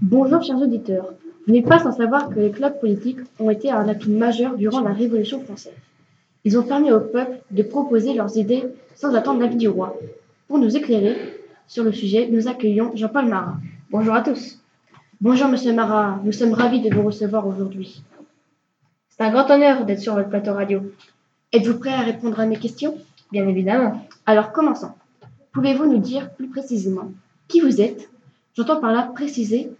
Bonjour chers auditeurs. Vous n'êtes pas sans savoir que les clubs politiques ont été un appui majeur durant la Révolution française. Ils ont permis au peuple de proposer leurs idées sans attendre l'avis du roi. Pour nous éclairer sur le sujet, nous accueillons Jean-Paul Marat. Bonjour à tous. Bonjour Monsieur Marat, nous sommes ravis de vous recevoir aujourd'hui. C'est un grand honneur d'être sur votre plateau radio. Êtes-vous prêt à répondre à mes questions? Bien évidemment. Alors commençons. Pouvez-vous nous dire plus précisément qui vous êtes? J'entends par là préciser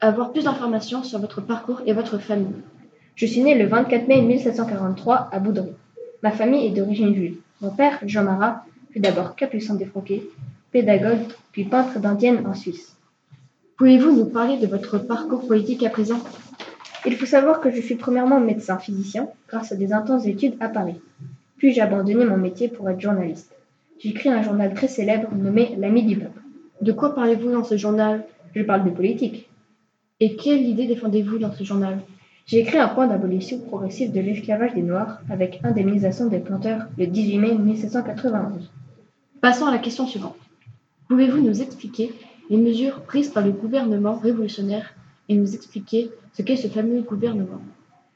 avoir plus d'informations sur votre parcours et votre famille. Je suis né le 24 mai 1743 à Boudry. Ma famille est d'origine juive. Mon père, Jean Marat, fut d'abord capucin défroqué, pédagogue, puis peintre d'indienne en Suisse. Pouvez-vous nous parler de votre parcours politique à présent? Il faut savoir que je suis premièrement médecin physicien grâce à des intenses études à Paris. Puis j'ai abandonné mon métier pour être journaliste? J'ai écrit un journal très célèbre nommé L'Ami du peuple. De quoi parlez-vous dans ce journal? Je parle de politique. Et quelle idée défendez-vous dans ce journal? J'ai écrit un point d'abolition progressive de l'esclavage des Noirs avec indemnisation des planteurs le 18 mai 1791. Passons à la question suivante. Pouvez-vous nous expliquer les mesures prises par le gouvernement révolutionnaire et nous expliquer ce qu'est ce fameux gouvernement?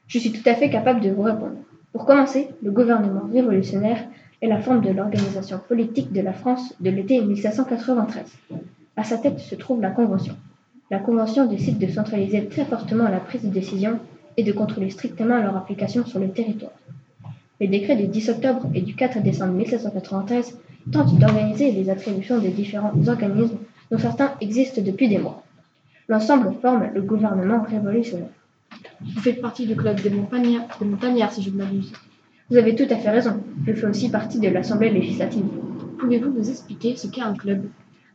Je suis tout à fait capable de vous répondre. Pour commencer, le gouvernement révolutionnaire est la forme de l'organisation politique de la France de l'été 1793. À sa tête se trouve la Convention. La Convention décide de centraliser très fortement la prise de décision et de contrôler strictement leur application sur le territoire. Les décrets du 10 octobre et du 4 décembre 1793 tentent d'organiser les attributions des différents organismes dont certains existent depuis des mois. L'ensemble forme le gouvernement révolutionnaire. Vous faites partie du club des montagnards, si je ne m'abuse. Vous avez tout à fait raison. Je fais aussi partie de l'Assemblée législative. Pouvez-vous nous expliquer ce qu'est un club?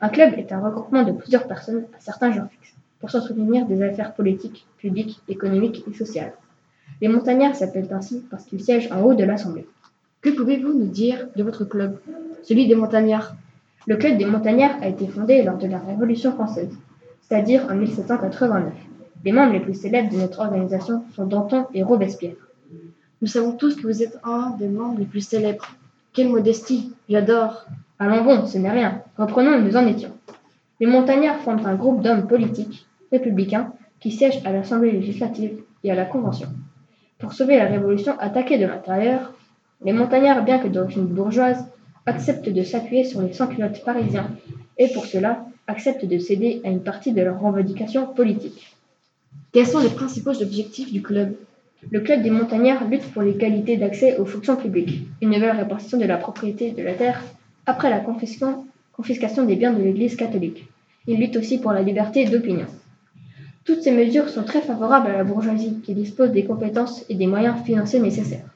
Un club est un regroupement de plusieurs personnes à certains genres fixes pour s'entretenir des affaires politiques, publiques, économiques et sociales. Les montagnards s'appellent ainsi parce qu'ils siègent en haut de l'Assemblée. Que pouvez-vous nous dire de votre club, celui des montagnards Le club des montagnards a été fondé lors de la Révolution française, c'est-à-dire en 1789. Les membres les plus célèbres de notre organisation sont Danton et Robespierre. Nous savons tous que vous êtes un des membres les plus célèbres. Quelle modestie, j'adore. Allons bon, ce n'est rien. Reprenons où nous en étions. Les montagnards forment un groupe d'hommes politiques, républicains, qui siègent à l'Assemblée législative et à la Convention. Pour sauver la Révolution attaquée de l'intérieur, les montagnards, bien que d'origine bourgeoise, acceptent de s'appuyer sur les sans-culottes parisiens et pour cela acceptent de céder à une partie de leurs revendications politiques. Quels sont les principaux objectifs du club? Le club des montagnards lutte pour l'égalité d'accès aux fonctions publiques, une nouvelle répartition de la propriété de la terre après la confiscation, des biens de l'Église catholique. Il lutte aussi pour la liberté d'opinion. Toutes ces mesures sont très favorables à la bourgeoisie qui dispose des compétences et des moyens financiers nécessaires.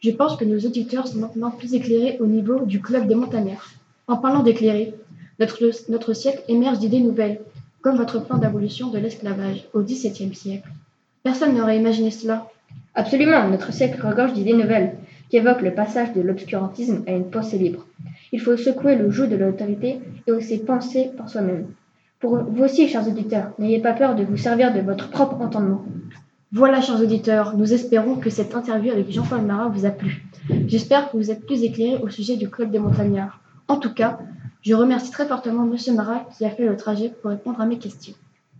Je pense que nos auditeurs sont maintenant plus éclairés au niveau du club des montagnards. En parlant d'éclairer, notre, notre siècle émerge d'idées nouvelles, comme votre plan d'abolition de l'esclavage au XVIIe siècle. Personne n'aurait imaginé cela. Absolument, notre siècle regorge d'idées nouvelles qui évoquent le passage de l'obscurantisme à une pensée libre. Il faut secouer le joug de l'autorité et oser penser par soi-même. Pour vous aussi, chers auditeurs, n'ayez pas peur de vous servir de votre propre entendement. Voilà, chers auditeurs, nous espérons que cette interview avec Jean-Paul Marat vous a plu. J'espère que vous êtes plus éclairés au sujet du Club des montagnards. En tout cas, je remercie très fortement Monsieur Marat qui a fait le trajet pour répondre à mes questions.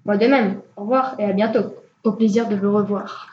Moi de même. Au revoir et à bientôt. Au plaisir de vous revoir.